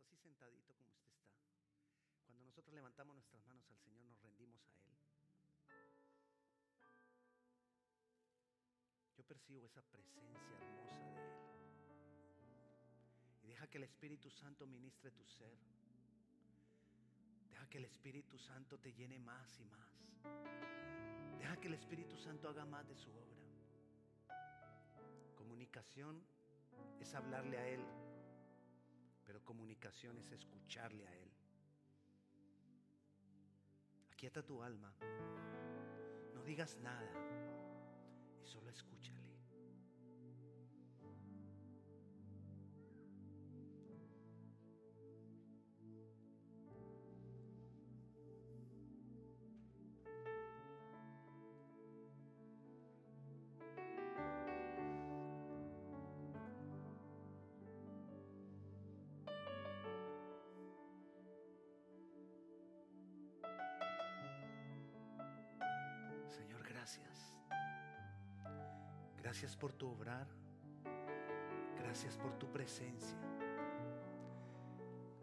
así sentadito como usted está. Cuando nosotros levantamos nuestras manos al Señor, nos rendimos a Él. Yo percibo esa presencia hermosa de Él. Y deja que el Espíritu Santo ministre tu ser. Deja que el Espíritu Santo te llene más y más. Deja que el Espíritu Santo haga más de su obra. Comunicación es hablarle a Él, pero comunicación es escucharle a Él. Aquieta tu alma, no digas nada y solo escúchale. Gracias por tu obrar. Gracias por tu presencia.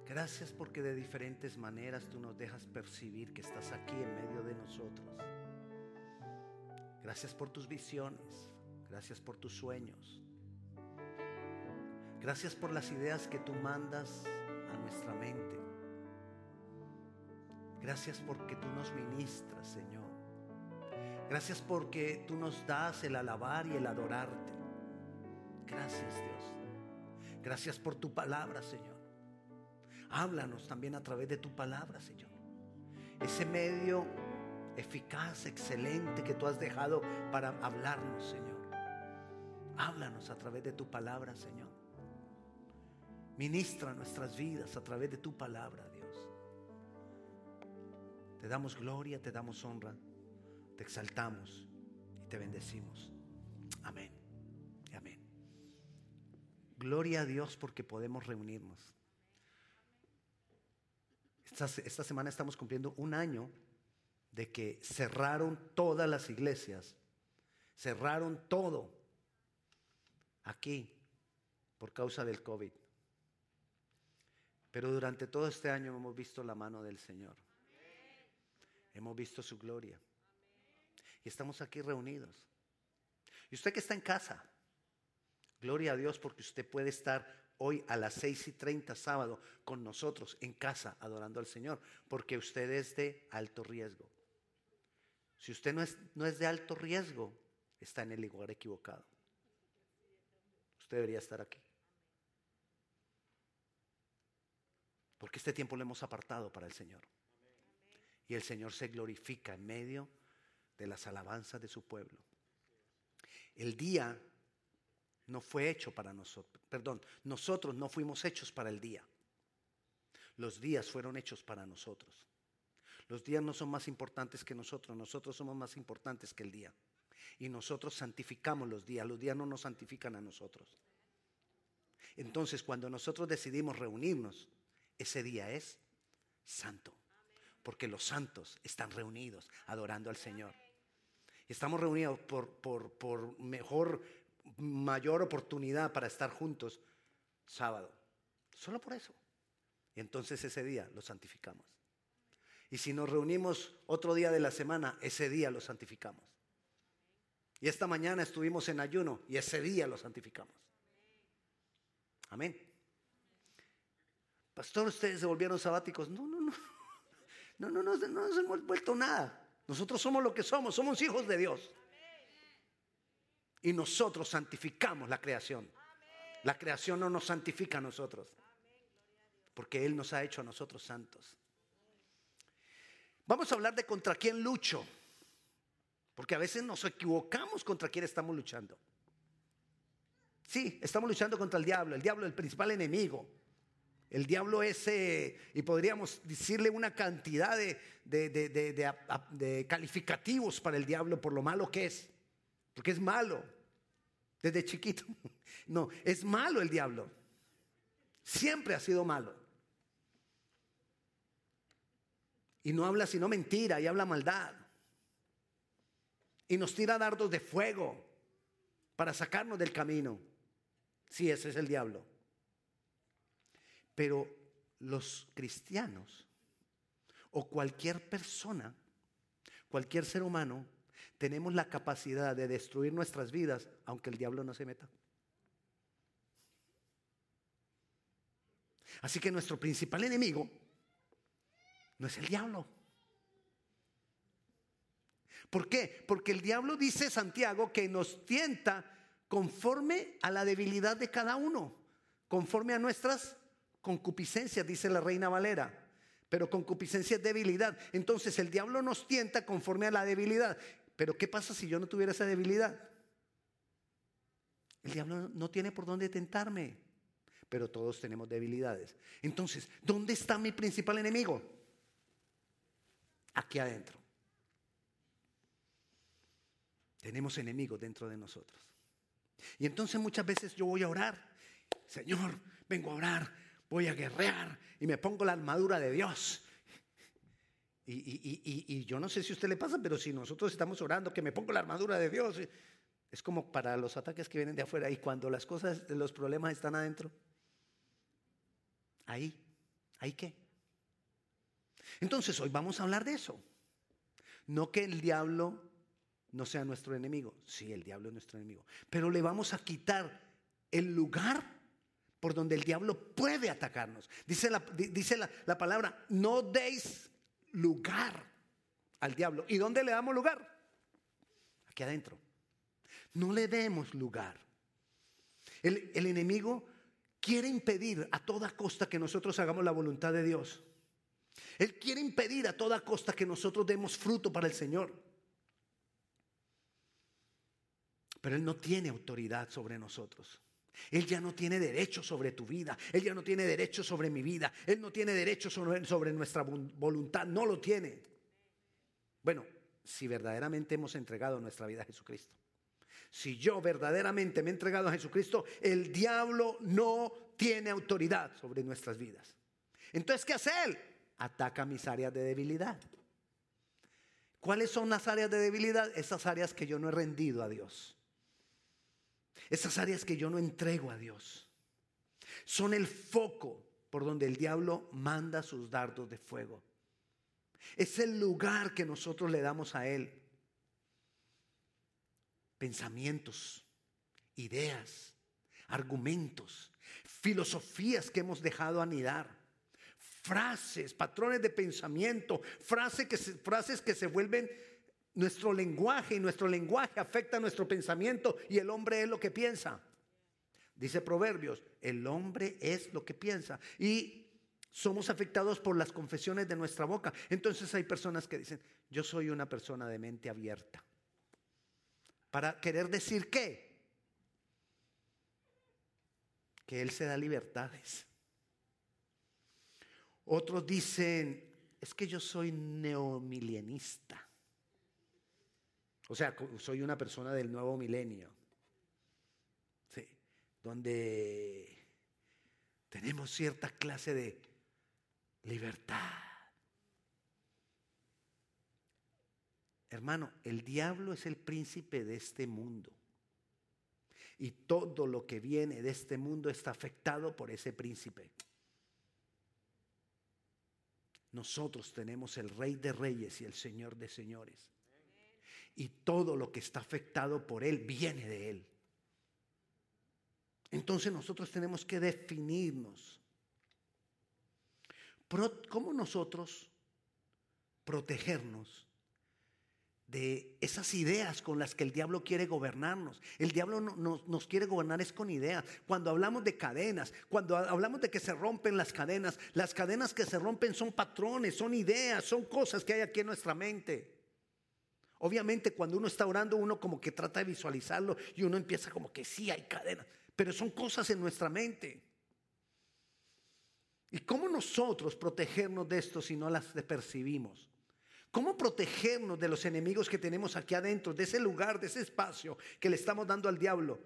Gracias porque de diferentes maneras tú nos dejas percibir que estás aquí en medio de nosotros. Gracias por tus visiones. Gracias por tus sueños. Gracias por las ideas que tú mandas a nuestra mente. Gracias porque tú nos ministras, Señor. Gracias porque tú nos das el alabar y el adorarte. Gracias Dios. Gracias por tu palabra, Señor. Háblanos también a través de tu palabra, Señor. Ese medio eficaz, excelente que tú has dejado para hablarnos, Señor. Háblanos a través de tu palabra, Señor. Ministra nuestras vidas a través de tu palabra, Dios. Te damos gloria, te damos honra, te exaltamos y te bendecimos. Amén. Y amén. Gloria a Dios porque podemos reunirnos. Esta, esta, semana estamos cumpliendo un año de que cerraron todas las iglesias, cerraron todo aquí por causa del COVID. Pero durante todo este año hemos visto la mano del Señor. Hemos visto su gloria. Y estamos aquí reunidos. Y usted que está en casa, gloria a Dios porque usted puede estar hoy a las seis y treinta sábado con nosotros en casa adorando al Señor, porque usted es de alto riesgo. Si usted no es, no es de alto riesgo, está en el lugar equivocado. Usted debería estar aquí. Porque este tiempo lo hemos apartado para el Señor. Y el Señor se glorifica en medio de las alabanzas de su pueblo. El día no fue hecho para nosotros, perdón, nosotros no fuimos hechos para el día. Los días fueron hechos para nosotros. Los días no son más importantes que nosotros, nosotros somos más importantes que el día. Y nosotros santificamos los días, los días no nos santifican a nosotros. Entonces, cuando nosotros decidimos reunirnos, ese día es santo, porque los santos están reunidos adorando al Señor. Estamos reunidos por, por, por mejor, mayor oportunidad para estar juntos sábado. Solo por eso. Y entonces ese día lo santificamos. Y si nos reunimos otro día de la semana, ese día lo santificamos. Y esta mañana estuvimos en ayuno y ese día lo santificamos. Amén. Pastor, ustedes se volvieron sabáticos. No, no, no. No, no, no, no nos hemos vuelto nada. Nosotros somos lo que somos, somos hijos de Dios. Y nosotros santificamos la creación. La creación no nos santifica a nosotros. Porque Él nos ha hecho a nosotros santos. Vamos a hablar de contra quién lucho. Porque a veces nos equivocamos contra quién estamos luchando. Sí, estamos luchando contra el diablo, el diablo es el principal enemigo. El diablo es, y podríamos decirle una cantidad de, de, de, de, calificativos para el diablo por lo malo que es. Porque es malo. Desde chiquito. No, es malo el diablo. Siempre ha sido malo. Y no habla sino mentira y habla maldad. Y nos tira dardos de fuego para sacarnos del camino. Sí, ese es el diablo. Pero los cristianos o cualquier persona, cualquier ser humano, tenemos la capacidad de destruir nuestras vidas aunque el diablo no se meta. Así que nuestro principal enemigo no es el diablo. ¿Por qué? Porque el diablo dice Santiago que nos tienta conforme a la debilidad de cada uno, conforme a nuestras concupiscencias, dice la reina Valera. Pero concupiscencia es debilidad. Entonces el diablo nos tienta conforme a la debilidad. Pero ¿qué pasa si yo no tuviera esa debilidad? El diablo no tiene por dónde tentarme. Pero todos tenemos debilidades. Entonces, ¿dónde está mi principal enemigo? Aquí adentro. Tenemos enemigos dentro de nosotros. Y entonces muchas veces yo voy a orar. Señor, vengo a orar, voy a guerrear y me pongo la armadura de Dios. Y, yo no sé si a usted le pasa, pero si nosotros estamos orando, que me pongo la armadura de Dios, es como para los ataques que vienen de afuera. Y cuando las cosas, los problemas están adentro, ahí, ¿ahí qué? Entonces hoy vamos a hablar de eso. No que el diablo no sea nuestro enemigo. Sí, el diablo es nuestro enemigo. Pero le vamos a quitar el lugar por donde el diablo puede atacarnos. Dice la, dice la, palabra, no deis lugar al diablo. ¿Y dónde le damos lugar? Aquí adentro. No le demos lugar. El, el, enemigo quiere impedir a toda costa que nosotros hagamos la voluntad de Dios. Él quiere impedir a toda costa que nosotros demos fruto para el Señor. Pero Él no tiene autoridad sobre nosotros. Él ya no tiene derecho sobre tu vida. Él ya no tiene derecho sobre mi vida. Él no tiene derecho sobre, nuestra voluntad. No lo tiene. Bueno, si verdaderamente hemos entregado nuestra vida a Jesucristo. Si yo verdaderamente me he entregado a Jesucristo, el diablo no tiene autoridad sobre nuestras vidas. Entonces, ¿qué hace él? Ataca mis áreas de debilidad. ¿Cuáles son las áreas de debilidad? Esas áreas que yo no he rendido a Dios. Esas áreas que yo no entrego a Dios son el foco por donde el diablo manda sus dardos de fuego. Es el lugar que nosotros le damos a Él. Pensamientos, ideas, argumentos, filosofías que hemos dejado anidar, frases, patrones de pensamiento, frases que se, frases que se vuelven nuestro lenguaje y nuestro lenguaje afecta nuestro pensamiento y el hombre es lo que piensa. Dice Proverbios, el hombre es lo que piensa. Y somos afectados por las confesiones de nuestra boca. Entonces hay personas que dicen, yo soy una persona de mente abierta. Para querer decir qué? Que Él se da libertades. Otros dicen, es que yo soy neomilienista. O sea, soy una persona del nuevo milenio. Donde tenemos cierta clase de libertad. Hermano, el diablo es el príncipe de este mundo. Y todo lo que viene de este mundo está afectado por ese príncipe. Nosotros tenemos el rey de reyes y el señor de señores y todo lo que está afectado por Él viene de Él. Entonces nosotros tenemos que definirnos. ¿Cómo nosotros protegernos de esas ideas con las que el diablo quiere gobernarnos? El diablo nos quiere gobernar es con ideas. Cuando hablamos de cadenas, cuando hablamos de que se rompen las cadenas, las cadenas que se rompen son patrones, son ideas, son cosas que hay aquí en nuestra mente. Obviamente cuando uno está orando, uno como que trata de visualizarlo y uno empieza como que sí, hay cadenas, pero son cosas en nuestra mente. ¿Y cómo nosotros protegernos de esto si no las percibimos? ¿Cómo protegernos de los enemigos que tenemos aquí adentro, de ese lugar, de ese espacio que le estamos dando al diablo?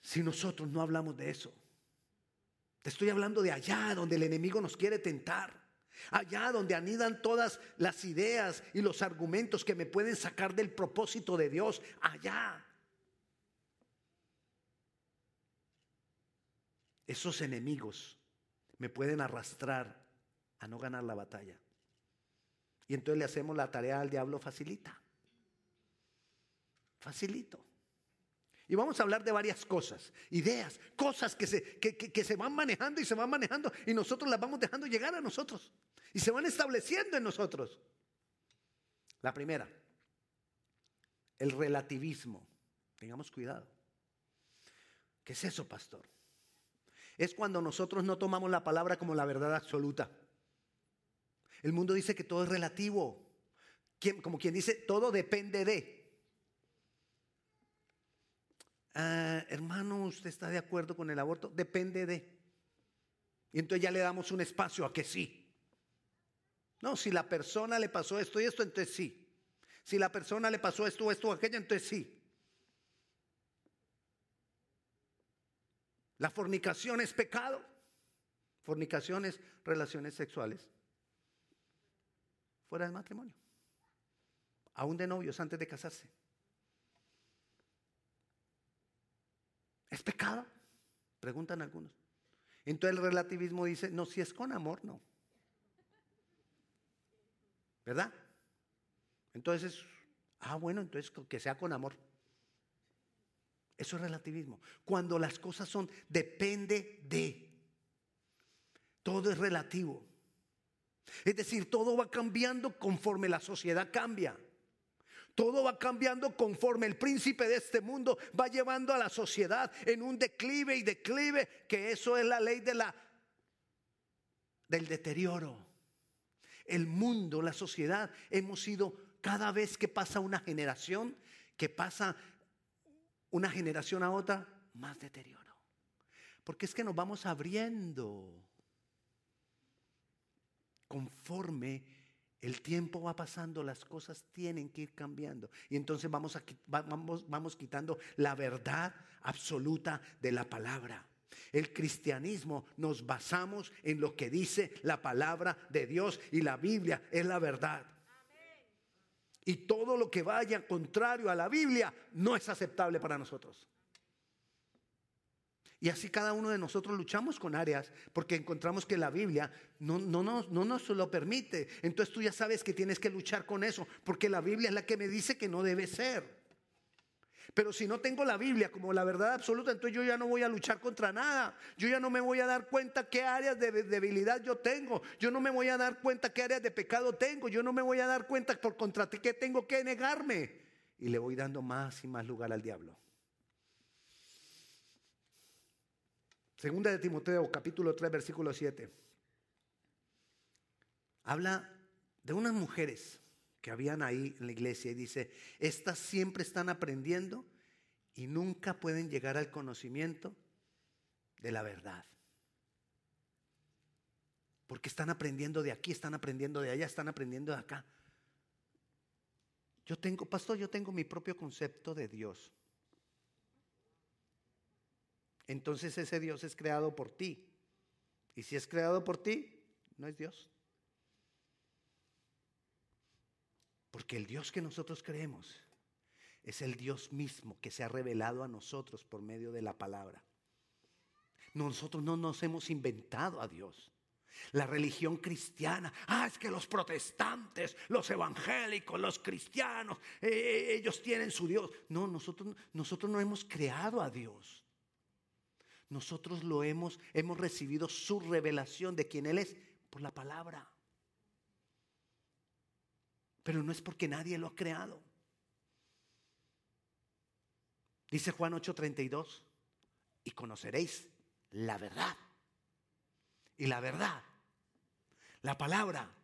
Si nosotros no hablamos de eso. Te estoy hablando de allá donde el enemigo nos quiere tentar. Allá donde anidan todas las ideas y los argumentos que me pueden sacar del propósito de Dios. Allá. Esos enemigos me pueden arrastrar a no ganar la batalla. Y entonces le hacemos la tarea al diablo facilita. Facilito. Y vamos a hablar de varias cosas, ideas, cosas que se, que, se van manejando y se van manejando y nosotros las vamos dejando llegar a nosotros y se van estableciendo en nosotros. La primera, el relativismo. Tengamos cuidado. ¿Qué es eso, pastor? Es cuando nosotros no tomamos la palabra como la verdad absoluta. El mundo dice que todo es relativo. Como quien dice, todo depende de. Ah, hermano, ¿usted está de acuerdo con el aborto? Depende de. Y entonces ya le damos un espacio a que sí. No, si la persona le pasó esto y esto, entonces sí. Si la persona le pasó esto, esto o aquello, entonces sí. La fornicación es pecado. Fornicación es relaciones sexuales fuera del matrimonio. Aún de novios antes de casarse. ¿Es pecado? Preguntan algunos. Entonces el relativismo dice, no, si es con amor, no. ¿Verdad? Entonces, ah, bueno, entonces que sea con amor. Eso es relativismo. Cuando las cosas son, depende de. Todo es relativo. Es decir, todo va cambiando conforme la sociedad cambia. Todo va cambiando conforme el príncipe de este mundo va llevando a la sociedad en un declive y declive, que eso es la ley de la del deterioro. El mundo, la sociedad, hemos sido cada vez que pasa una generación, que pasa una generación a otra, más deterioro. Porque es que nos vamos abriendo conforme el tiempo va pasando, las cosas tienen que ir cambiando. Y entonces vamos, vamos quitando la verdad absoluta de la palabra. El cristianismo nos basamos en lo que dice la palabra de Dios y la Biblia es la verdad. Y todo lo que vaya contrario a la Biblia no es aceptable para nosotros. Y así cada uno de nosotros luchamos con áreas porque encontramos que la Biblia no, no, no, no nos lo permite. Entonces tú ya sabes que tienes que luchar con eso porque la Biblia es la que me dice que no debe ser. Pero si no tengo la Biblia como la verdad absoluta, entonces yo ya no voy a luchar contra nada. Yo ya no me voy a dar cuenta qué áreas de debilidad yo tengo. Yo no me voy a dar cuenta qué áreas de pecado tengo. Yo no me voy a dar cuenta por contra qué tengo que negarme. Y le voy dando más y más lugar al diablo. Segunda de Timoteo, capítulo 3, versículo 7. Habla de unas mujeres que habían ahí en la iglesia y dice, estas siempre están aprendiendo y nunca pueden llegar al conocimiento de la verdad. Porque están aprendiendo de aquí, están aprendiendo de allá, están aprendiendo de acá. Yo tengo, pastor, yo tengo mi propio concepto de Dios entonces ese Dios es creado por ti. Y si es creado por ti, no es Dios. Porque el Dios que nosotros creemos es el Dios mismo que se ha revelado a nosotros por medio de la palabra. Nosotros no nos hemos inventado a Dios. La religión cristiana, ah, es que los protestantes, los evangélicos, los cristianos, eh, ellos tienen su Dios. No, nosotros, nosotros no hemos creado a Dios. Nosotros lo hemos, hemos recibido su revelación de quién Él es por la palabra. Pero no es porque nadie lo ha creado. Dice Juan 8:32, y conoceréis la verdad. Y la verdad, la palabra,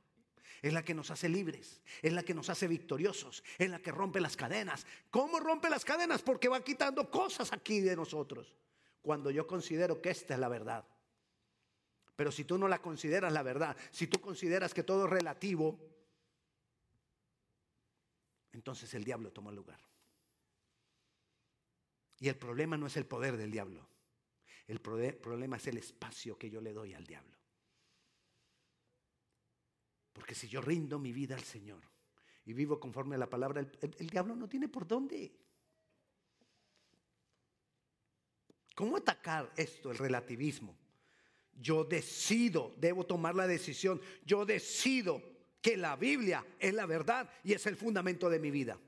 es la que nos hace libres, es la que nos hace victoriosos, es la que rompe las cadenas. ¿Cómo rompe las cadenas? Porque va quitando cosas aquí de nosotros cuando yo considero que esta es la verdad. Pero si tú no la consideras la verdad, si tú consideras que todo es relativo, entonces el diablo toma lugar. Y el problema no es el poder del diablo. El problema es el espacio que yo le doy al diablo. Porque si yo rindo mi vida al Señor y vivo conforme a la palabra, el, el diablo no tiene por dónde. ¿Cómo atacar esto, el relativismo? Yo decido, debo tomar la decisión. Yo decido que la Biblia es la verdad y es el fundamento de mi vida.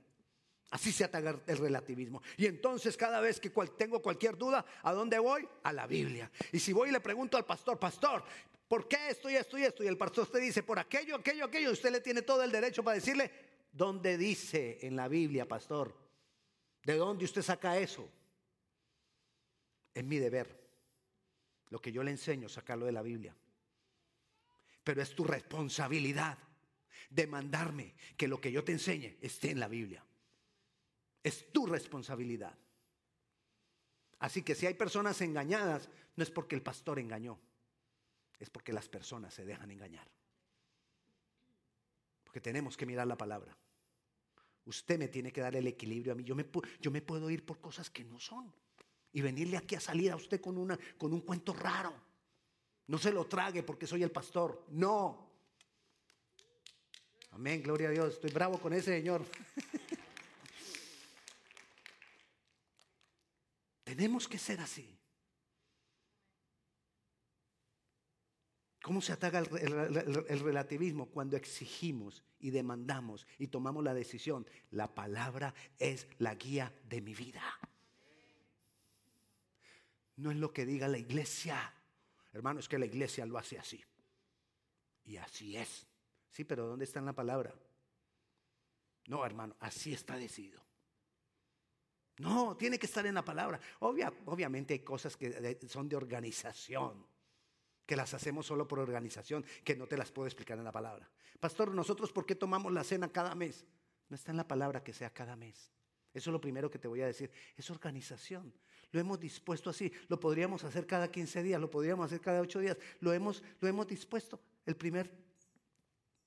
Así se ataca el relativismo. Y entonces cada vez que tengo cualquier duda, ¿a dónde voy? A la Biblia. Y si voy y le pregunto al pastor, pastor, ¿por qué esto y esto y esto? Y el pastor te dice, por aquello, aquello, aquello. Usted le tiene todo el derecho para decirle, ¿dónde dice en la Biblia, pastor? ¿De dónde usted saca eso? Es mi deber. Lo que yo le enseño, sacarlo de la Biblia. Pero es tu responsabilidad demandarme que lo que yo te enseñe esté en la Biblia. Es tu responsabilidad. Así que si hay personas engañadas, no es porque el pastor engañó, es porque las personas se dejan engañar. Porque tenemos que mirar la palabra. Usted me tiene que dar el equilibrio a mí. Yo me, yo me puedo ir por cosas que no son. Y venirle aquí a salir a usted con, una, con un cuento raro. No se lo trague porque soy el pastor. No. Amén, gloria a Dios. Estoy bravo con ese Señor. Tenemos que ser así. ¿Cómo se ataca el, relativismo? Cuando exigimos y demandamos y tomamos la decisión. La palabra es la guía de mi vida. No es lo que diga la iglesia. Hermano, es que la iglesia lo hace así. Y así es. Sí, pero ¿dónde está en la palabra? No, hermano, así está decidido. No, tiene que estar en la palabra. obviamente hay cosas que son de organización, que las hacemos solo por organización, que no te las puedo explicar en la palabra. Pastor, nosotros ¿por qué tomamos la cena cada mes? No está en la palabra que sea cada mes. Eso es lo primero que te voy a decir. Es organización. Lo hemos dispuesto así. Lo podríamos hacer cada 15 días, lo podríamos hacer cada 8 días. Lo hemos, lo hemos dispuesto el primer,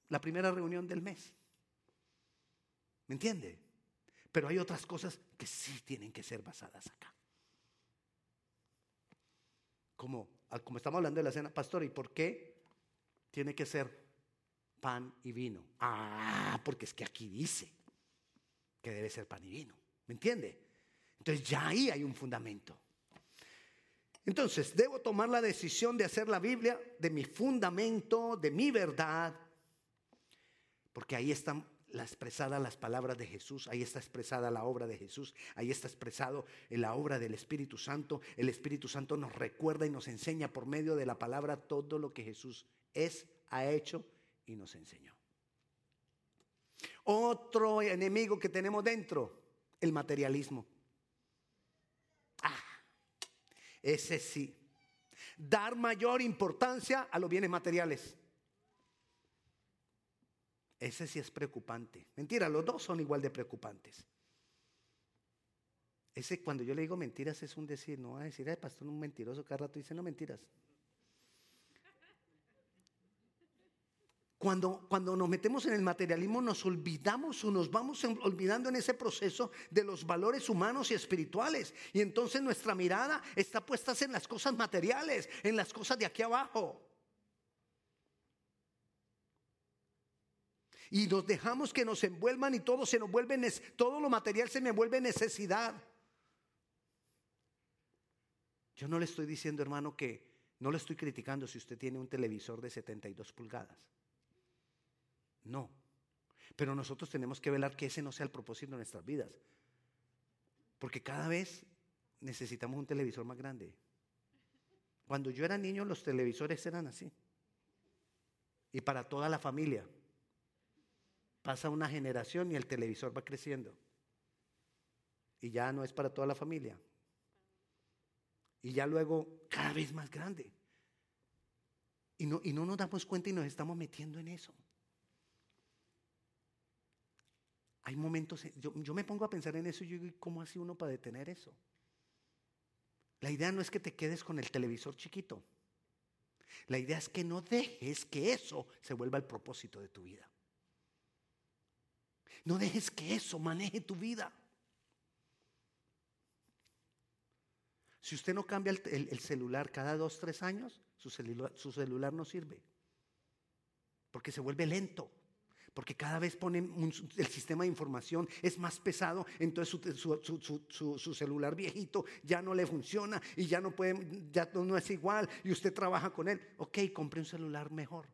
la primera reunión del mes. ¿Me entiende? Pero hay otras cosas que sí tienen que ser basadas acá. Como, como estamos hablando de la cena, pastor, ¿y por qué tiene que ser pan y vino? Ah, porque es que aquí dice que debe ser pan y vino. ¿Me entiende? Entonces ya ahí hay un fundamento. Entonces, debo tomar la decisión de hacer la Biblia de mi fundamento, de mi verdad, porque ahí están la expresada las palabras de Jesús, ahí está expresada la obra de Jesús, ahí está expresado en la obra del Espíritu Santo. El Espíritu Santo nos recuerda y nos enseña por medio de la palabra todo lo que Jesús es, ha hecho y nos enseñó. Otro enemigo que tenemos dentro, el materialismo. Ah, ese sí. Dar mayor importancia a los bienes materiales. Ese sí es preocupante. Mentira, los dos son igual de preocupantes. Ese cuando yo le digo mentiras es un decir, no va a decir, ay, pastor, un mentiroso, cada rato dice, no mentiras. Cuando, cuando nos metemos en el materialismo nos olvidamos o nos vamos olvidando en ese proceso de los valores humanos y espirituales. Y entonces nuestra mirada está puesta en las cosas materiales, en las cosas de aquí abajo. Y nos dejamos que nos envuelvan y todo se nos vuelve, todo lo material se me vuelve necesidad. Yo no le estoy diciendo, hermano, que no le estoy criticando si usted tiene un televisor de 72 pulgadas. No. Pero nosotros tenemos que velar que ese no sea el propósito de nuestras vidas. Porque cada vez necesitamos un televisor más grande. Cuando yo era niño los televisores eran así. Y para toda la familia. Pasa una generación y el televisor va creciendo. Y ya no es para toda la familia. Y ya luego cada vez más grande. Y no, y no nos damos cuenta y nos estamos metiendo en eso. Hay momentos, yo, yo me pongo a pensar en eso y yo digo, ¿cómo hace uno para detener eso? La idea no es que te quedes con el televisor chiquito. La idea es que no dejes que eso se vuelva el propósito de tu vida. No dejes que eso maneje tu vida. Si usted no cambia el, celular cada dos, tres años, su celular, no sirve. Porque se vuelve lento. Porque cada vez ponen el sistema de información es más pesado, entonces su, celular viejito ya no le funciona y ya no puede, ya no es igual y usted trabaja con él. Ok, compre un celular mejor.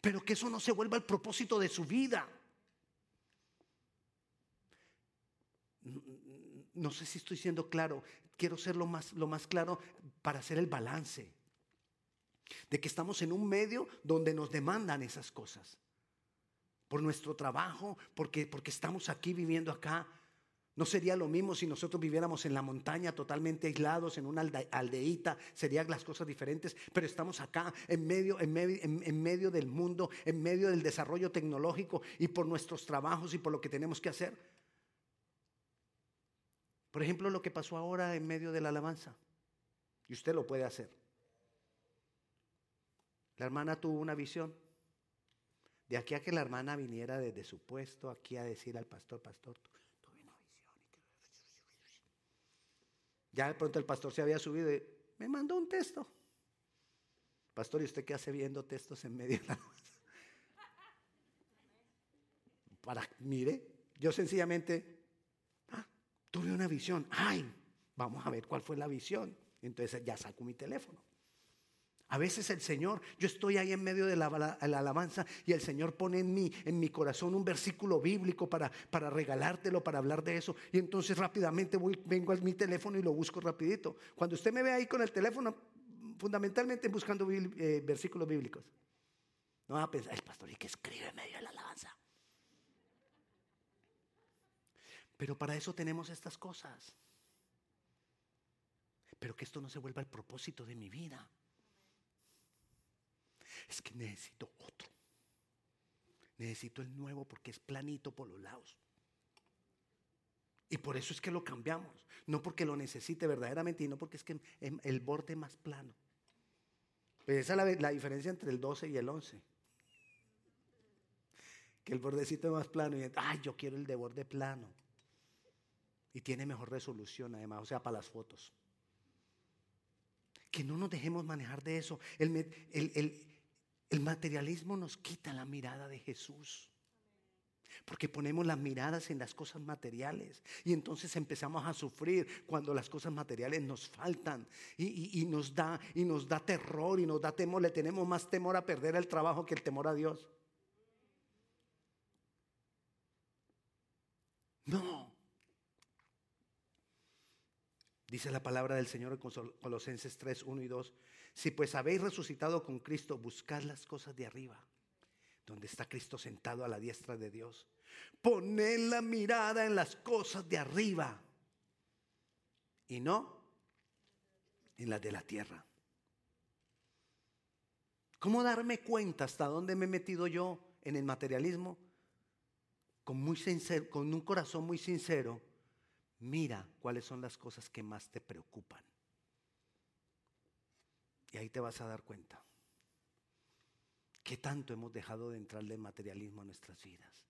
Pero que eso no se vuelva el propósito de su vida. No sé si estoy siendo claro. Quiero ser lo más, lo más claro para hacer el balance. De que estamos en un medio donde nos demandan esas cosas por nuestro trabajo, porque, porque estamos aquí viviendo acá. No sería lo mismo si nosotros viviéramos en la montaña totalmente aislados, en una aldeíta, serían las cosas diferentes, pero estamos acá en medio, en, medio, en medio del mundo, en medio del desarrollo tecnológico y por nuestros trabajos y por lo que tenemos que hacer. Por ejemplo, lo que pasó ahora en medio de la alabanza. Y usted lo puede hacer. La hermana tuvo una visión. De aquí a que la hermana viniera desde su puesto aquí a decir al pastor, pastor, tuve una visión. Ya de pronto el pastor se había subido y me mandó un texto. Pastor, ¿y usted qué hace viendo textos en medio de la Para, mire, yo sencillamente tuve una visión. Ay, vamos a ver cuál fue la visión. Entonces ya saco mi teléfono. A veces el Señor, yo estoy ahí en medio de la, alabanza y el Señor pone en mí, en mi corazón un versículo bíblico para, para regalártelo, para hablar de eso. Y entonces rápidamente vengo a mi teléfono y lo busco rapidito. Cuando usted me ve ahí con el teléfono, fundamentalmente buscando eh, versículos bíblicos. No va a pensar, el pastor, ¿y que escribe en medio de la alabanza? Pero para eso tenemos estas cosas. Pero que esto no se vuelva el propósito de mi vida es que necesito otro. Necesito el nuevo porque es planito por los lados. Y por eso es que lo cambiamos. No porque lo necesite verdaderamente, y no porque es que el borde más plano. Pues esa es la, diferencia entre el 12 y el 11. Que el bordecito es más plano y, yo quiero el de borde plano. Y tiene mejor resolución además, o sea, para las fotos. Que no nos dejemos manejar de eso. el, el materialismo nos quita la mirada de Jesús. Porque ponemos las miradas en las cosas materiales y entonces empezamos a sufrir cuando las cosas materiales nos faltan y, nos da y nos da terror y nos da temor. Le tenemos más temor a perder el trabajo que el temor a Dios. No. Dice la palabra del Señor en Colosenses 3, 1 y 2. Si pues habéis resucitado con Cristo, buscad las cosas de arriba, donde está Cristo sentado a la diestra de Dios. Poned la mirada en las cosas de arriba y no en las de la tierra. ¿Cómo darme cuenta hasta dónde me he metido yo en el materialismo? Con, muy sincero, con un corazón muy sincero, mira cuáles son las cosas que más te preocupan. Y ahí te vas a dar cuenta. ¿Qué tanto hemos dejado de entrarle materialismo a nuestras vidas?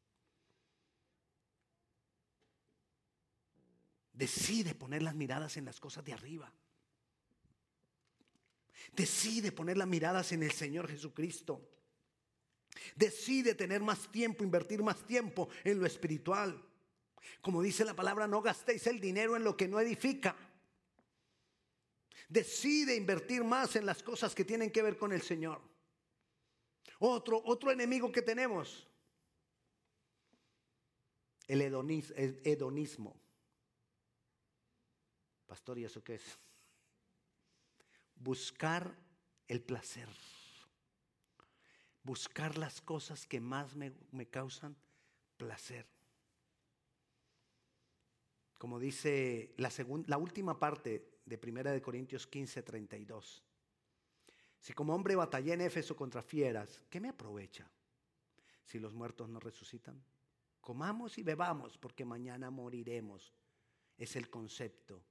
Decide poner las miradas en las cosas de arriba. Decide poner las miradas en el Señor Jesucristo. Decide tener más tiempo, invertir más tiempo en lo espiritual. Como dice la palabra, no gastéis el dinero en lo que no edifica. Decide invertir más en las cosas que tienen que ver con el Señor. Otro, otro enemigo que tenemos, el hedonismo. Pastor, ¿y eso qué es? Buscar el placer. Buscar las cosas que más me, me causan placer. Como dice la, última parte de Primera de Corintios 15, 32. Si como hombre batallé en Éfeso contra fieras, ¿qué me aprovecha si los muertos no resucitan? Comamos y bebamos porque mañana moriremos. Es el concepto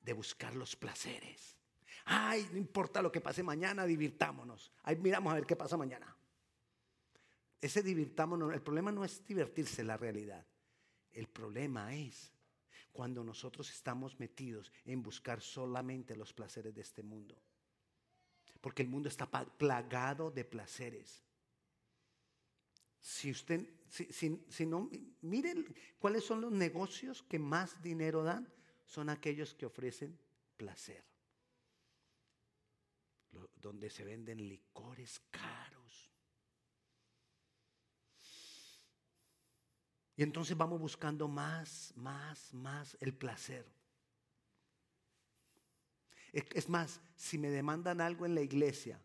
de buscar los placeres. Ay, no importa lo que pase mañana, divirtámonos. Ay, miramos a ver qué pasa mañana. Ese divirtámonos, el problema no es divertirse la realidad. El problema es cuando nosotros estamos metidos en buscar solamente los placeres de este mundo. Porque el mundo está plagado de placeres. Si usted, si, si, no, miren cuáles son los negocios que más dinero dan, son aquellos que ofrecen placer, donde se venden licores caros. Y entonces vamos buscando más, más, más el placer. Es, más, si me demandan algo en la iglesia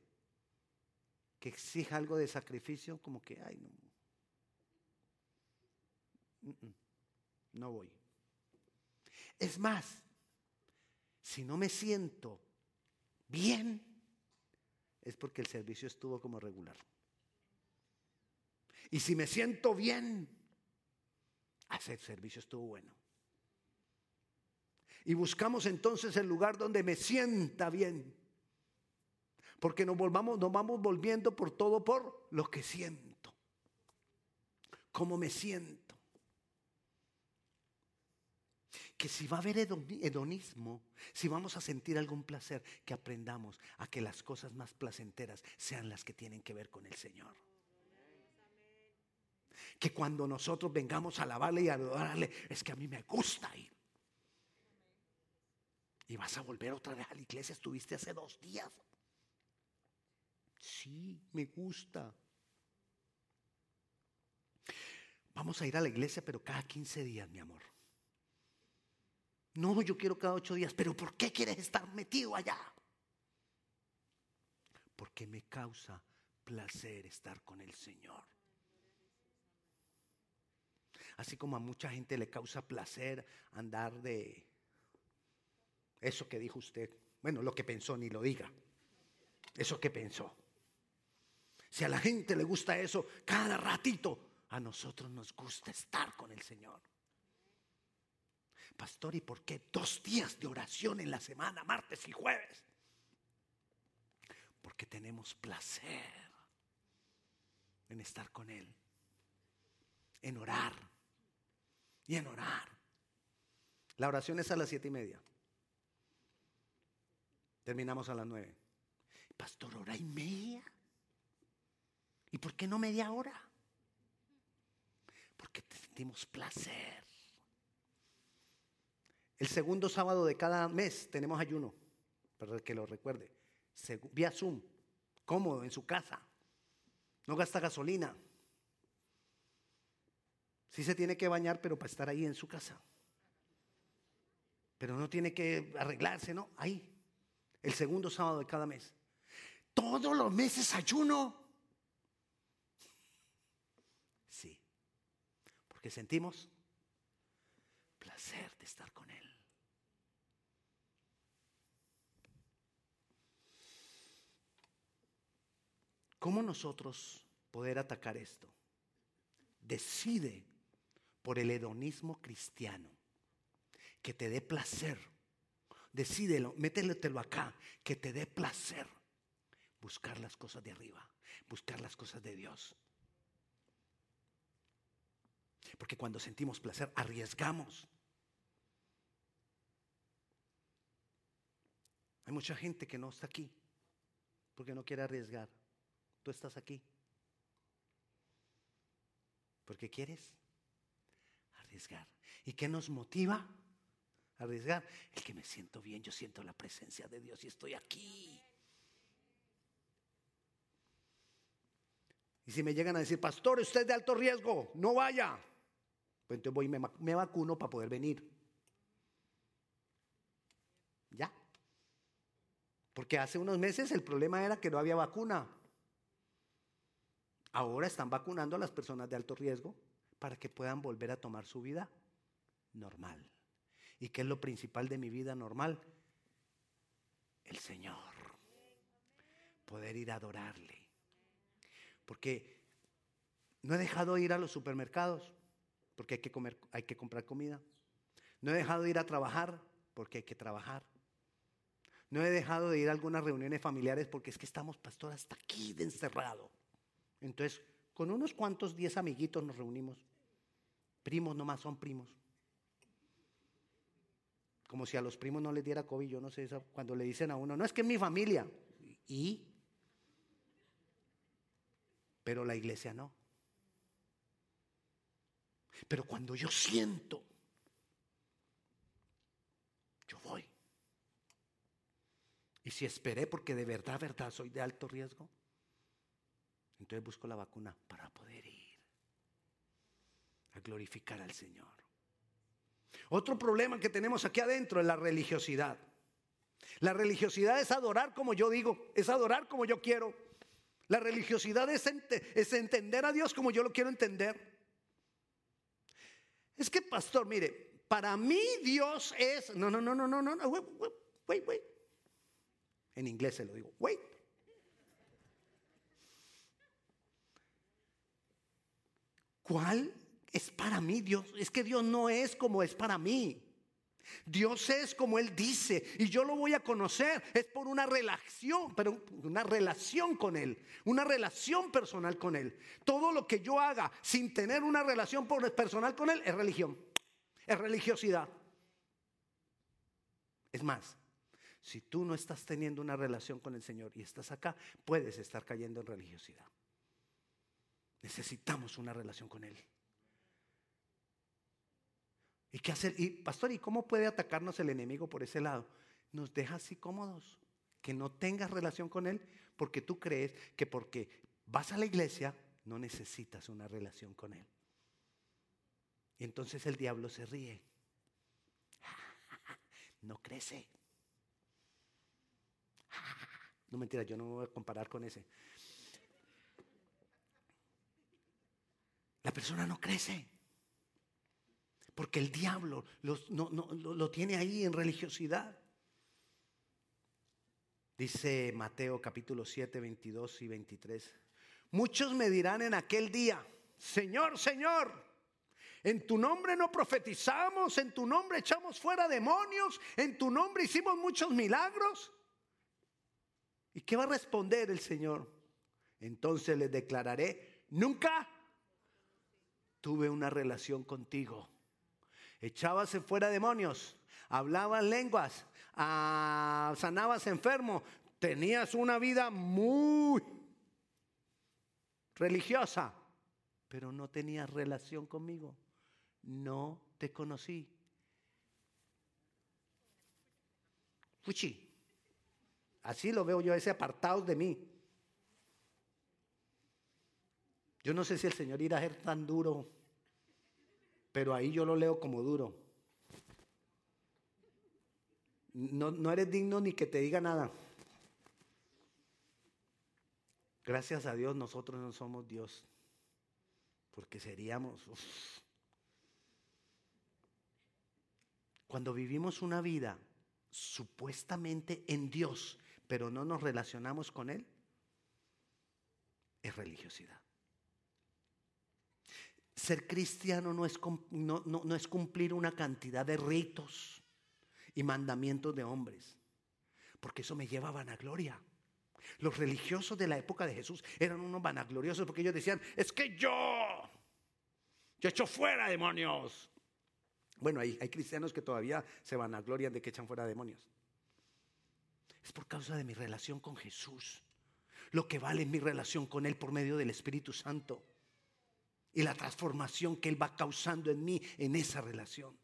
que exija algo de sacrificio, como que, ay, no. No voy. Es más, si no me siento bien, es porque el servicio estuvo como regular. Y si me siento bien, hacer servicio estuvo bueno. Y buscamos entonces el lugar donde me sienta bien. Porque nos, volvamos, nos vamos volviendo por todo por lo que siento. Cómo me siento. Que si va a haber hedoni- hedonismo, si vamos a sentir algún placer, que aprendamos a que las cosas más placenteras sean las que tienen que ver con el Señor. Que cuando nosotros vengamos a alabarle y a adorarle, es que a mí me gusta ir. Y vas a volver otra vez a la iglesia, estuviste hace dos días. Sí, me gusta. Vamos a ir a la iglesia, pero cada 15 días, mi amor. No, yo quiero cada ocho días, pero ¿por qué quieres estar metido allá? Porque me causa placer estar con el Señor. Así como a mucha gente le causa placer andar de eso que dijo usted. Bueno, lo que pensó, ni lo diga. Eso que pensó. Si a la gente le gusta eso, cada ratito, a nosotros nos gusta estar con el Señor. Pastor, ¿y por qué dos días de oración en la semana, martes y jueves? Porque tenemos placer en estar con Él, en orar y en orar. La oración es a las siete y media. Terminamos a las nueve. Pastor, hora y media. ¿Y por qué no media hora? Porque sentimos placer. El segundo sábado de cada mes tenemos ayuno, para que lo recuerde. Vía Zoom, cómodo, en su casa. No gasta gasolina. Sí se tiene que bañar, pero para estar ahí en su casa. Pero no tiene que arreglarse, ¿no? Ahí. El segundo sábado de cada mes. Todos los meses ayuno. Sí. Porque sentimos placer de estar con Él. ¿Cómo nosotros poder atacar esto? Decide por el hedonismo cristiano que te dé placer. Decídelo, métetelo acá, que te dé placer. Buscar las cosas de arriba, buscar las cosas de Dios. Porque cuando sentimos placer, arriesgamos. Hay mucha gente que no está aquí porque no quiere arriesgar. Tú estás aquí porque quieres arriesgar. ¿Y qué nos motiva arriesgar? El que me siento bien, yo siento la presencia de Dios y estoy aquí. Y si me llegan a decir, pastor, usted es de alto riesgo, no vaya. Pues entonces voy y me vacuno para poder venir. Ya. Porque hace unos meses el problema era que no había vacuna. Ahora están vacunando a las personas de alto riesgo para que puedan volver a tomar su vida normal. ¿Y qué es lo principal de mi vida normal? El Señor. Poder ir a adorarle. Porque no he dejado de ir a los supermercados porque hay que comer, hay que comprar comida. No he dejado de ir a trabajar porque hay que trabajar. No he dejado de ir a algunas reuniones familiares porque es que estamos, pastor, hasta aquí de encerrado. Entonces, con unos cuantos diez amiguitos nos reunimos. Primos nomás son primos. Como si a los primos no les diera COVID, yo no sé, eso, cuando le dicen a uno, no es que es mi familia. ¿Y? Pero la iglesia no. Pero cuando yo siento, yo voy. Y si esperé porque de verdad, verdad, soy de alto riesgo, entonces busco la vacuna para poder ir a glorificar al Señor. Otro problema que tenemos aquí adentro es la religiosidad. La religiosidad es adorar como yo digo, es adorar como yo quiero. La religiosidad es, entender a Dios como yo lo quiero entender. Es que, pastor, mire, para mí Dios es. No, no, no, no, no, no, wait, wait, wait. En inglés se lo digo, wait. ¿Cuál es para mí Dios? Es que Dios no es como es para mí. Dios es como Él dice y yo lo voy a conocer. Es por una relación, pero una relación con Él, una relación personal con Él. Todo lo que yo haga sin tener una relación personal con Él es religión, es religiosidad. Es más, si tú no estás teniendo una relación con el Señor y estás acá, puedes estar cayendo en religiosidad. Necesitamos una relación con Él. ¿Y qué hacer? Y pastor, ¿y cómo puede atacarnos el enemigo por ese lado? Nos deja así cómodos, que no tengas relación con Él, porque tú crees que porque vas a la iglesia no necesitas una relación con Él. Y entonces el diablo se ríe. No crece. No mentira, yo no me voy a comparar con ese. La persona no crece. Porque el diablo lo, tiene ahí en religiosidad. Dice Mateo capítulo 7, 22 y 23. Muchos me dirán en aquel día, Señor, Señor, en tu nombre no profetizamos, en tu nombre echamos fuera demonios, en tu nombre hicimos muchos milagros. ¿Y qué va a responder el Señor? Entonces les declararé, nunca tuve una relación contigo. Echabas fuera demonios, hablabas lenguas, ah, sanabas enfermo, tenías una vida muy religiosa, pero no tenías relación conmigo. No te conocí. Fuchi. Así lo veo yo, ese apartado de mí. Yo no sé si el Señor irá a ser tan duro pero ahí yo lo leo como duro. No, no eres digno ni que te diga nada. Gracias a Dios nosotros no somos Dios, porque seríamos... Cuando vivimos una vida supuestamente en Dios, pero no nos relacionamos con Él, es religiosidad. Ser cristiano no es, cumplir una cantidad de ritos y mandamientos de hombres, porque eso me lleva a vanagloria. Los religiosos de la época de Jesús eran unos vanagloriosos porque ellos decían, es que yo, yo echo fuera demonios. Bueno, hay, cristianos que todavía se vanaglorian de que echan fuera demonios. Es por causa de mi relación con Jesús. Lo que vale mi relación con Él por medio del Espíritu Santo y la transformación que Él va causando en mí en esa relación.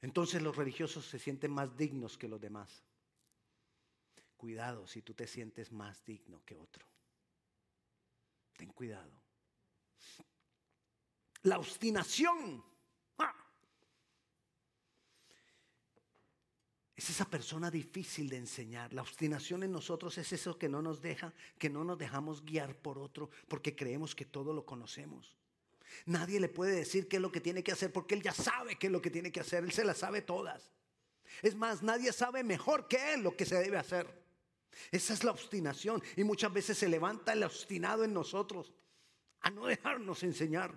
Entonces los religiosos se sienten más dignos que los demás. Cuidado si tú te sientes más digno que otro. Ten cuidado. La obstinación Es esa persona difícil de enseñar. La obstinación en nosotros es eso que no nos deja, que no nos dejamos guiar por otro, porque creemos que todo lo conocemos. Nadie le puede decir qué es lo que tiene que hacer, porque él ya sabe qué es lo que tiene que hacer, él se las sabe todas. Es más, nadie sabe mejor que él lo que se debe hacer. Esa es la obstinación y muchas veces se levanta el obstinado en nosotros a no dejarnos enseñar.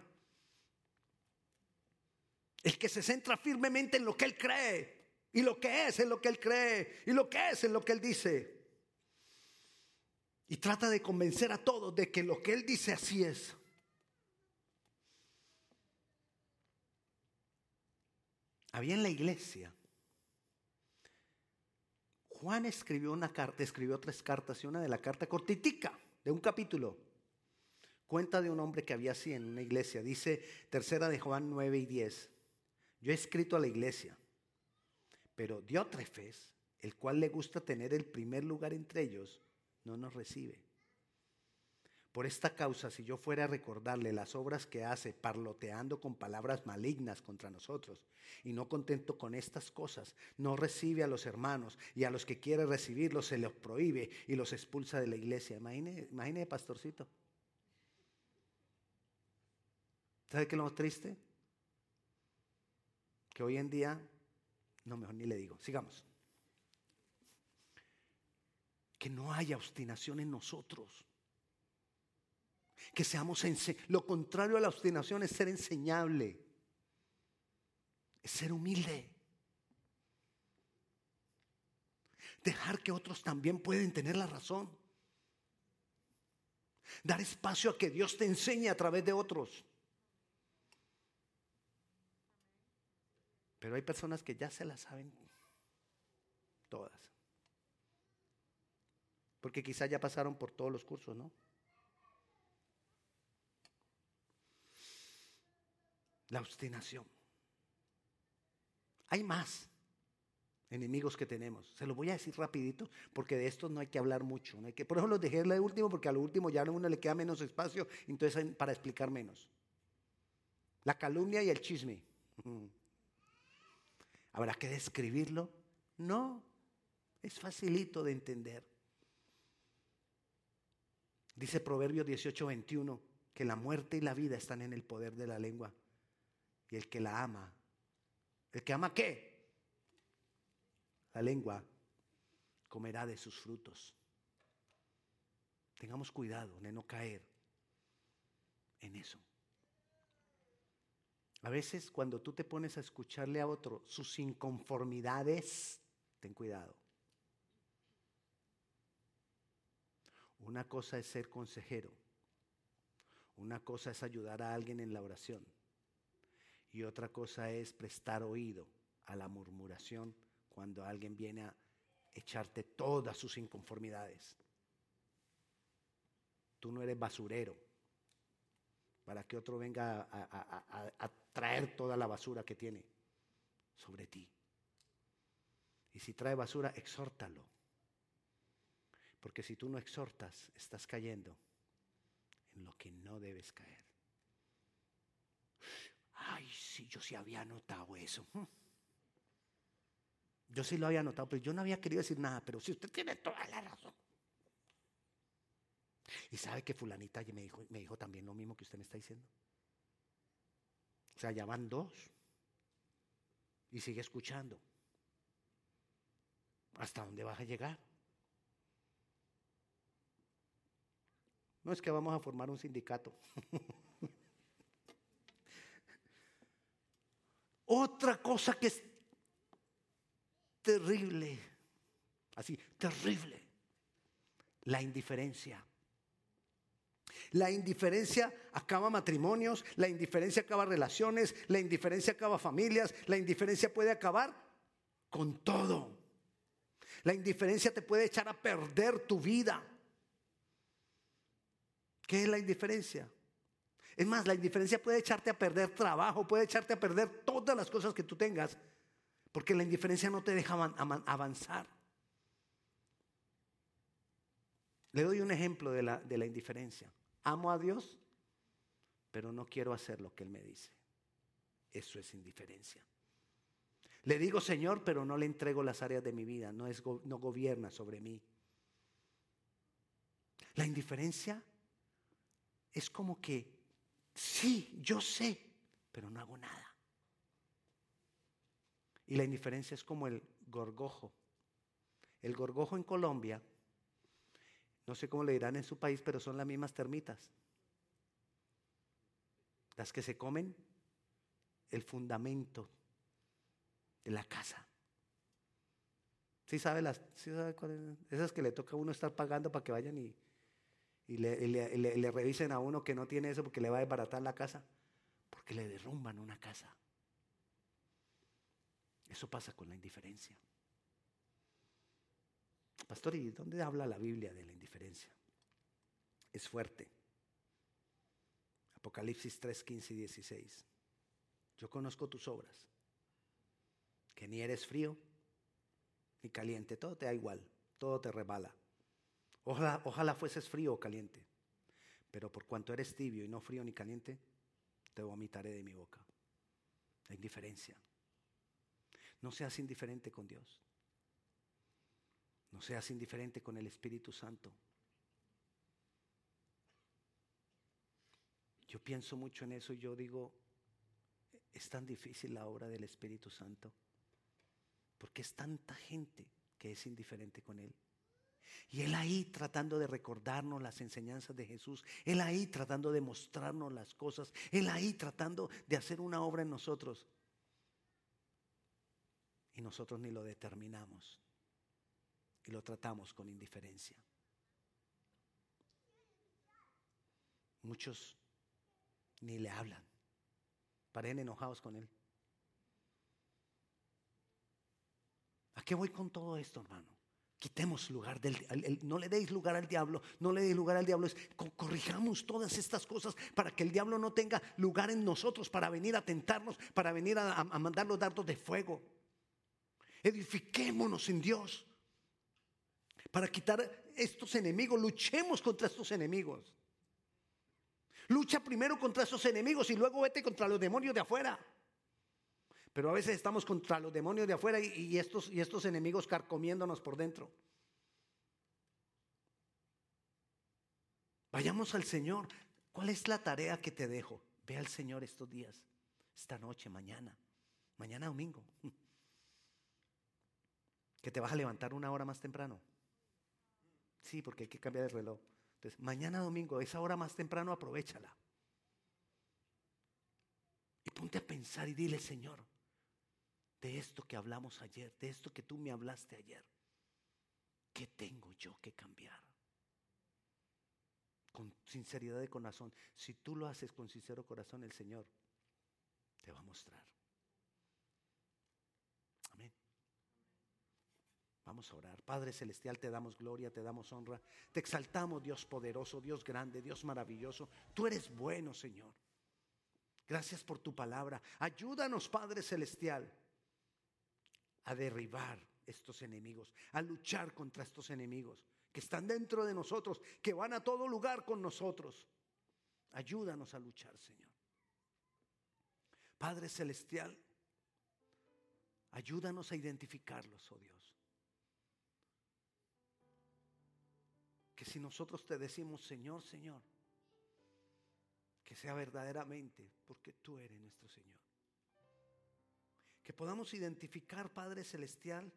El que se centra firmemente en lo que él cree y lo que es en lo que él cree. Y lo que es en lo que él dice. Y trata de convencer a todos de que lo que él dice así es. Había en la iglesia. Juan escribió una carta, escribió tres cartas y una de la carta cortitica, de un capítulo. Cuenta de un hombre que había así en una iglesia. Dice tercera de Juan 9 y 10. Yo he escrito a la iglesia, pero Diótrefes, el cual le gusta tener el primer lugar entre ellos, no nos recibe. Por esta causa, si yo fuera a recordarle las obras que hace parloteando con palabras malignas contra nosotros y no contento con estas cosas, no recibe a los hermanos y a los que quiere recibirlos se los prohíbe y los expulsa de la iglesia. Imagine, imagine pastorcito. ¿Sabe qué es lo más triste? Que hoy en día, no, mejor ni le digo, sigamos. Que no haya obstinación en nosotros que seamos lo contrario a la obstinación es ser enseñable, es ser humilde. Dejar que otros también pueden tener la razón. Dar espacio a que Dios te enseñe a través de otros. Pero hay personas que ya se las saben todas. Porque quizá ya pasaron por todos los cursos, ¿no? la obstinación. Hay más enemigos que tenemos. Se lo voy a decir rapidito porque de estos no hay que hablar mucho. No hay que, por eso los dejé de último porque a lo último ya a uno le queda menos espacio, entonces para explicar menos. La calumnia y el chisme. ¿Habrá que describirlo? No, es facilito de entender. Dice Proverbios 18, 21 que la muerte y la vida están en el poder de la lengua. Y el que la ama, ¿el que ama qué? La lengua comerá de sus frutos. Tengamos cuidado de no caer en eso. A veces cuando tú te pones a escucharle a otro sus inconformidades, ten cuidado. Una cosa es ser consejero. Una cosa es ayudar a alguien en la oración y otra cosa es prestar oído a la murmuración cuando alguien viene a echarte todas sus inconformidades. Tú no eres basurero para que otro venga a, traer toda la basura que tiene sobre ti. Y si trae basura, exhórtalo. Porque si tú no exhortas, estás cayendo en lo que no debes caer. Ay, sí, yo sí había notado eso. Yo sí lo había notado, pero yo no había querido decir nada, pero sí, usted tiene toda la razón. Y sabe que fulanita me dijo, me dijo también lo mismo que usted me está diciendo. O sea, ya van dos. Y sigue escuchando. ¿Hasta dónde vas a llegar? No es que vamos a formar un sindicato. Otra cosa que es terrible, así, terrible, la indiferencia. La indiferencia acaba matrimonios, la indiferencia acaba relaciones, la indiferencia acaba familias, la indiferencia puede acabar con todo. La indiferencia te puede echar a perder tu vida. ¿Qué es la indiferencia? Es más, la indiferencia puede echarte a perder trabajo, puede echarte a perder todas las cosas que tú tengas, porque la indiferencia no te deja avanzar. Le doy un ejemplo de la, de la indiferencia. Amo a Dios, pero no quiero hacer lo que Él me dice. Eso es indiferencia. Le digo Señor, pero no le entrego las áreas de mi vida, no, es, no gobierna sobre mí. La indiferencia es como que Sí, yo sé, pero no hago nada. Y la indiferencia es como el gorgojo. El gorgojo en Colombia, no sé cómo le dirán en su país, pero son las mismas termitas. Las que se comen el fundamento de la casa. ¿Sí sabe las? ¿Sí sabe Esas que le toca a uno estar pagando para que vayan y, y le, revisen a uno que no tiene eso porque le va a desbaratar la casa, porque le derrumban una casa. Eso pasa con la indiferencia. Pastor, ¿y dónde habla la Biblia de la indiferencia? Es fuerte. Apocalipsis 3, 15 y 16. Yo conozco tus obras, que ni eres frío ni caliente, todo te da igual, todo te rebala. Ojalá, ojalá fueses frío o caliente, pero por cuanto eres tibio y no frío ni caliente, te vomitaré de mi boca. La indiferencia. No seas indiferente con Dios. No seas indiferente con el Espíritu Santo. Yo pienso mucho en eso y yo digo, es tan difícil la obra del Espíritu Santo, porque es tanta gente que es indiferente con Él. Y Él ahí tratando de recordarnos las enseñanzas de Jesús, Él ahí tratando de mostrarnos las cosas, Él ahí tratando de hacer una obra en nosotros. Y nosotros ni lo determinamos y lo tratamos con indiferencia. Muchos ni le hablan. Paren enojados con él. ¿A qué voy con todo esto, hermano? Quitemos lugar del no le deis lugar al diablo, no le deis lugar al diablo, corrijamos todas estas cosas para que el diablo no tenga lugar en nosotros para venir a tentarnos, para venir a, a mandar los dardos de fuego. Edifiquémonos en Dios para quitar estos enemigos, luchemos contra estos enemigos. Lucha primero contra esos enemigos y luego vete contra los demonios de afuera. Pero a veces estamos contra los demonios de afuera y, estos, y estos enemigos carcomiéndonos por dentro. Vayamos al Señor. ¿Cuál es la tarea que te dejo? Ve al Señor estos días, esta noche, mañana, mañana domingo. Que te vas a levantar una hora más temprano. Sí, porque hay que cambiar el reloj. Entonces, mañana domingo, esa hora más temprano, aprovechala. Y ponte a pensar y dile, Señor, de esto que hablamos ayer, de esto que tú me hablaste ayer, ¿qué tengo yo que cambiar? Con sinceridad de corazón. Si tú lo haces con sincero corazón, el Señor te va a mostrar. Vamos a orar. Padre Celestial, te damos gloria, te damos honra. Te exaltamos, Dios poderoso, Dios grande, Dios maravilloso. Tú eres bueno, Señor. Gracias por tu palabra. Ayúdanos, Padre Celestial, a derribar estos enemigos, a luchar contra estos enemigos que están dentro de nosotros, que van a todo lugar con nosotros. Ayúdanos a luchar, Señor. Padre Celestial, ayúdanos a identificarlos, oh Dios. Que si nosotros te decimos, Señor, Señor, que sea verdaderamente porque tú eres nuestro Señor. Que podamos identificar, Padre Celestial,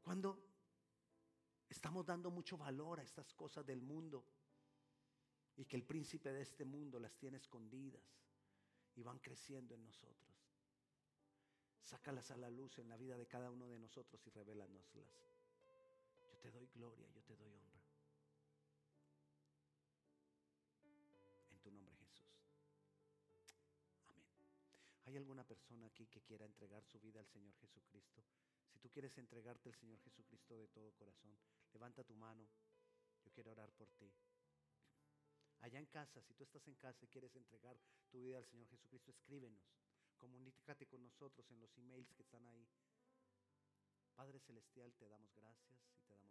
cuando estamos dando mucho valor a estas cosas del mundo y que el príncipe de este mundo las tiene escondidas y van creciendo en nosotros. Sácalas a la luz en la vida de cada uno de nosotros y revélanoslas. Te doy gloria, yo te doy honra. En tu nombre Jesús. Amén. ¿Hay alguna persona aquí que quiera entregar su vida al Señor Jesucristo? Si tú quieres entregarte al Señor Jesucristo de todo corazón, levanta tu mano. Yo quiero orar por ti. Allá en casa, si tú estás en casa y quieres entregar tu vida al Señor Jesucristo, escríbenos. Comunícate con nosotros en los emails que están ahí. Padre Celestial, te damos gracias y te damos